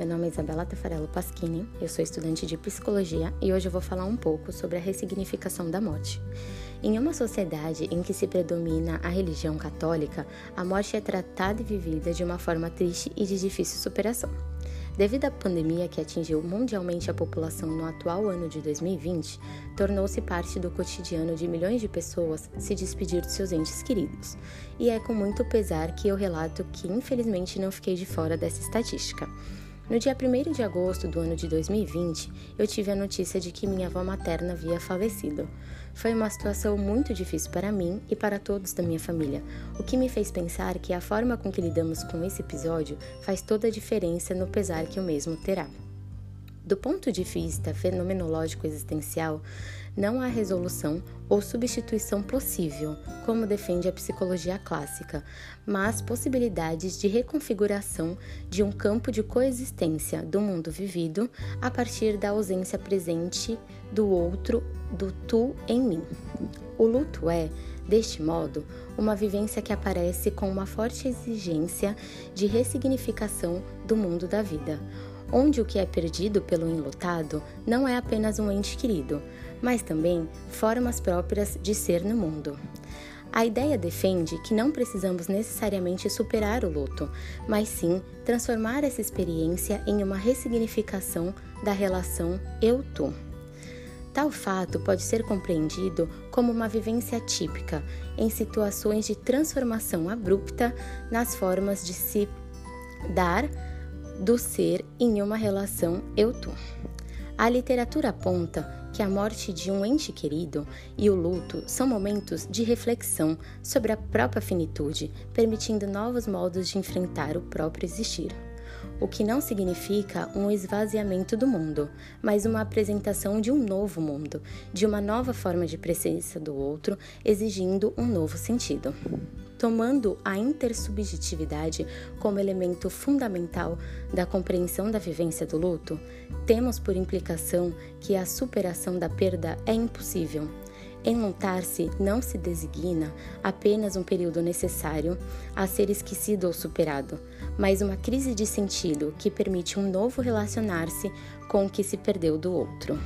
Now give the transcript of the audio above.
meu nome é Isabela Tafarello Paschini, eu sou estudante de psicologia e hoje eu vou falar um pouco sobre a ressignificação da morte. Em uma sociedade em que se predomina a religião católica, a morte é tratada e vivida de uma forma triste e de difícil superação. Devido à pandemia que atingiu mundialmente a população no atual ano de 2020, tornou-se parte do cotidiano de milhões de pessoas se despedir de seus entes queridos. E é com muito pesar que eu relato que infelizmente não fiquei de fora dessa estatística. No dia 1 de agosto do ano de 2020, eu tive a notícia de que minha avó materna havia falecido. Foi uma situação muito difícil para mim e para todos da minha família, o que me fez pensar que a forma com que lidamos com esse episódio faz toda a diferença no pesar que o mesmo terá. Do ponto de vista fenomenológico existencial, não há resolução ou substituição possível, como defende a psicologia clássica, mas possibilidades de reconfiguração de um campo de coexistência do mundo vivido a partir da ausência presente do outro, do tu em mim. O luto é, deste modo, uma vivência que aparece com uma forte exigência de ressignificação do mundo da vida onde o que é perdido pelo enlutado não é apenas um ente querido, mas também formas próprias de ser no mundo. A ideia defende que não precisamos necessariamente superar o luto, mas sim transformar essa experiência em uma ressignificação da relação eu-tu. Tal fato pode ser compreendido como uma vivência típica em situações de transformação abrupta nas formas de se dar do ser em uma relação eu-tu. A literatura aponta que a morte de um ente querido e o luto são momentos de reflexão sobre a própria finitude, permitindo novos modos de enfrentar o próprio existir. O que não significa um esvaziamento do mundo, mas uma apresentação de um novo mundo, de uma nova forma de presença do outro, exigindo um novo sentido tomando a intersubjetividade como elemento fundamental da compreensão da vivência do luto, temos por implicação que a superação da perda é impossível. Enlutar-se não se designa apenas um período necessário a ser esquecido ou superado, mas uma crise de sentido que permite um novo relacionar-se com o que se perdeu do outro.